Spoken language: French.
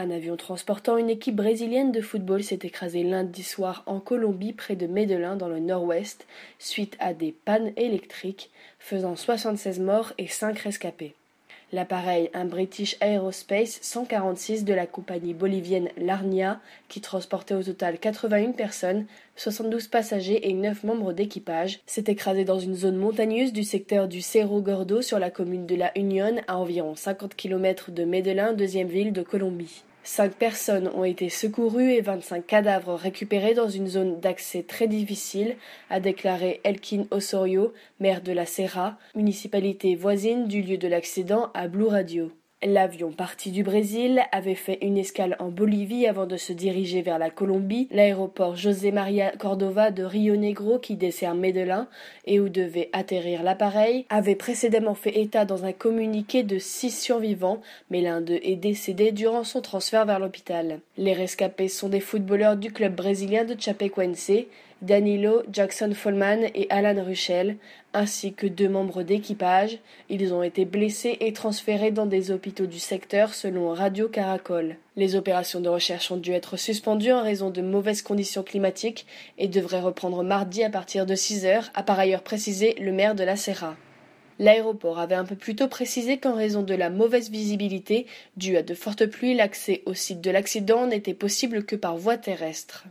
Un avion transportant une équipe brésilienne de football s'est écrasé lundi soir en Colombie près de Medellin dans le nord-ouest suite à des pannes électriques faisant 76 morts et 5 rescapés. L'appareil, un British Aerospace 146 de la compagnie bolivienne Larnia, qui transportait au total 81 personnes, 72 passagers et 9 membres d'équipage, s'est écrasé dans une zone montagneuse du secteur du Cerro Gordo sur la commune de La Union, à environ 50 km de Medellin, deuxième ville de Colombie. Cinq personnes ont été secourues et 25 cadavres récupérés dans une zone d'accès très difficile, a déclaré Elkin Osorio, maire de la Serra, municipalité voisine du lieu de l'accident à Blue Radio. L'avion parti du Brésil avait fait une escale en Bolivie avant de se diriger vers la Colombie, l'aéroport José Maria Cordova de Rio Negro qui dessert Medellin et où devait atterrir l'appareil, avait précédemment fait état dans un communiqué de six survivants, mais l'un d'eux est décédé durant son transfert vers l'hôpital. Les rescapés sont des footballeurs du club brésilien de Chapecoense, Danilo, Jackson Follman et Alan Ruchel, ainsi que deux membres d'équipage. Ils ont été blessés et transférés dans des hôpitaux du secteur selon Radio Caracol. Les opérations de recherche ont dû être suspendues en raison de mauvaises conditions climatiques et devraient reprendre mardi à partir de 6 heures, a par ailleurs précisé le maire de la Serra. L'aéroport avait un peu plus tôt précisé qu'en raison de la mauvaise visibilité due à de fortes pluies, l'accès au site de l'accident n'était possible que par voie terrestre.